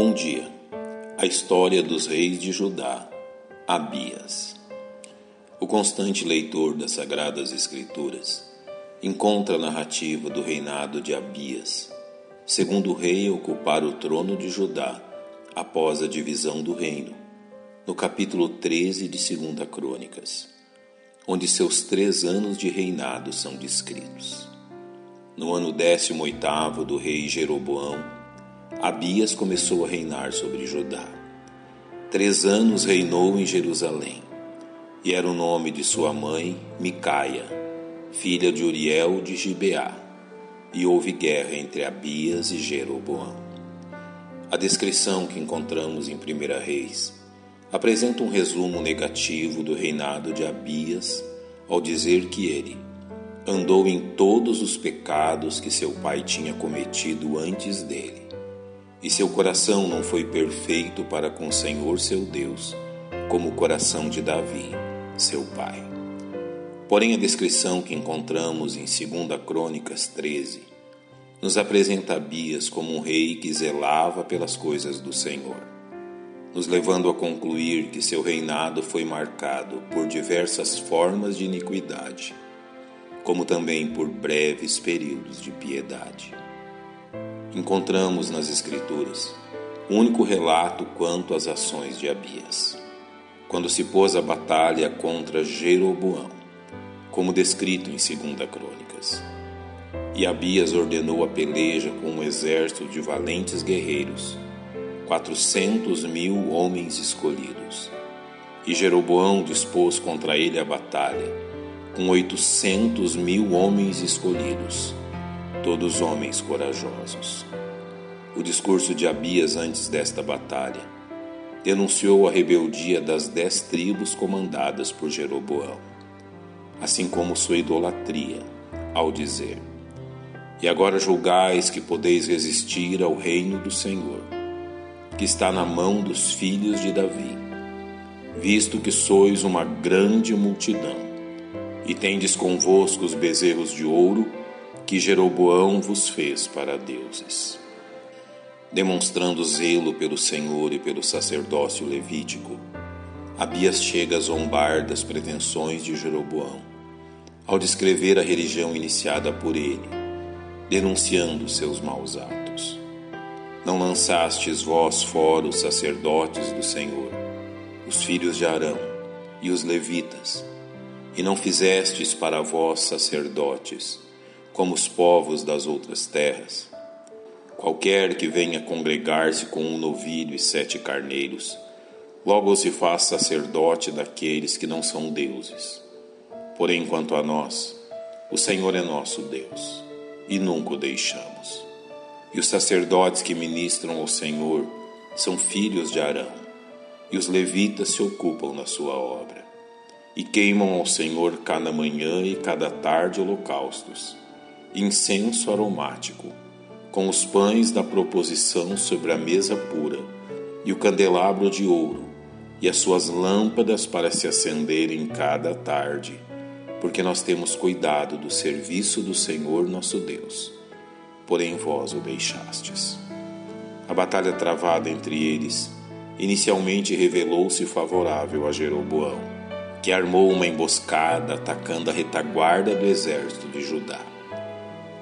Bom dia. A história dos reis de Judá, Abias. O constante leitor das Sagradas Escrituras encontra a narrativa do reinado de Abias, segundo rei a ocupar o trono de Judá após a divisão do reino, no capítulo 13 de 2 Crônicas, onde seus três anos de reinado são descritos. No ano 18 do rei Jeroboão, Abias começou a reinar sobre Judá. Três anos reinou em Jerusalém, e era o nome de sua mãe Micaia, filha de Uriel de Gibeá, e houve guerra entre Abias e Jeroboão. A descrição que encontramos em 1 Reis apresenta um resumo negativo do reinado de Abias ao dizer que ele andou em todos os pecados que seu pai tinha cometido antes dele e seu coração não foi perfeito para com o Senhor seu Deus, como o coração de Davi, seu pai. Porém, a descrição que encontramos em 2 Crônicas 13 nos apresenta Abias como um rei que zelava pelas coisas do Senhor, nos levando a concluir que seu reinado foi marcado por diversas formas de iniquidade, como também por breves períodos de piedade encontramos nas Escrituras o único relato quanto às ações de Abias, quando se pôs a batalha contra Jeroboão, como descrito em 2 Crônicas. E Abias ordenou a peleja com um exército de valentes guerreiros, quatrocentos mil homens escolhidos. E Jeroboão dispôs contra ele a batalha, com oitocentos mil homens escolhidos todos homens corajosos. O discurso de Abias antes desta batalha denunciou a rebeldia das dez tribos comandadas por Jeroboão, assim como sua idolatria, ao dizer: E agora julgais que podeis resistir ao reino do Senhor, que está na mão dos filhos de Davi, visto que sois uma grande multidão, e tendes convosco os bezerros de ouro que Jeroboão vos fez para deuses. Demonstrando zelo pelo Senhor e pelo sacerdócio levítico, Abias chega a zombar das pretensões de Jeroboão, ao descrever a religião iniciada por ele, denunciando seus maus atos. Não lançastes vós fora os sacerdotes do Senhor, os filhos de Arão e os levitas, e não fizestes para vós sacerdotes, como os povos das outras terras. Qualquer que venha congregar-se com um novilho e sete carneiros, logo se faz sacerdote daqueles que não são deuses. Porém, quanto a nós, o Senhor é nosso Deus, e nunca o deixamos. E os sacerdotes que ministram ao Senhor são filhos de Arão, e os levitas se ocupam na sua obra, e queimam ao Senhor cada manhã e cada tarde holocaustos incenso aromático, com os pães da proposição sobre a mesa pura, e o candelabro de ouro, e as suas lâmpadas para se acenderem cada tarde, porque nós temos cuidado do serviço do Senhor nosso Deus. Porém vós o deixastes. A batalha travada entre eles inicialmente revelou-se favorável a Jeroboão, que armou uma emboscada atacando a retaguarda do exército de Judá.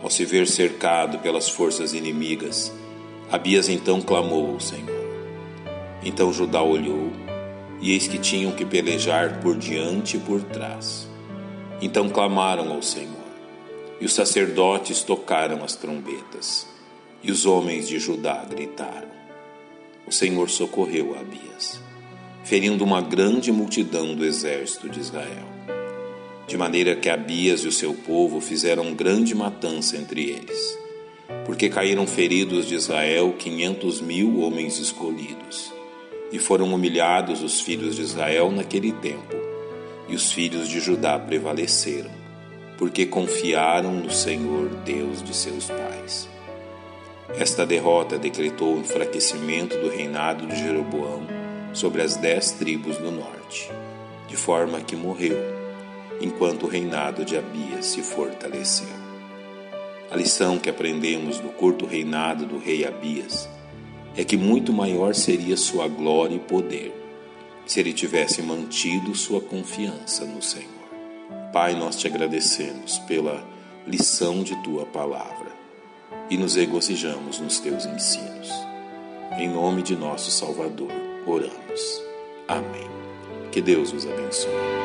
Ao se ver cercado pelas forças inimigas, Abias então clamou ao Senhor. Então Judá olhou, e eis que tinham que pelejar por diante e por trás. Então clamaram ao Senhor, e os sacerdotes tocaram as trombetas, e os homens de Judá gritaram. O Senhor socorreu Abias, ferindo uma grande multidão do exército de Israel de maneira que Abias e o seu povo fizeram grande matança entre eles, porque caíram feridos de Israel quinhentos mil homens escolhidos, e foram humilhados os filhos de Israel naquele tempo, e os filhos de Judá prevaleceram, porque confiaram no Senhor Deus de seus pais. Esta derrota decretou o enfraquecimento do reinado de Jeroboão sobre as dez tribos do norte, de forma que morreu enquanto o reinado de Abias se fortaleceu. A lição que aprendemos do curto reinado do rei Abias é que muito maior seria sua glória e poder se ele tivesse mantido sua confiança no Senhor. Pai, nós te agradecemos pela lição de tua palavra e nos regozijamos nos teus ensinos. Em nome de nosso Salvador, oramos. Amém. Que Deus os abençoe.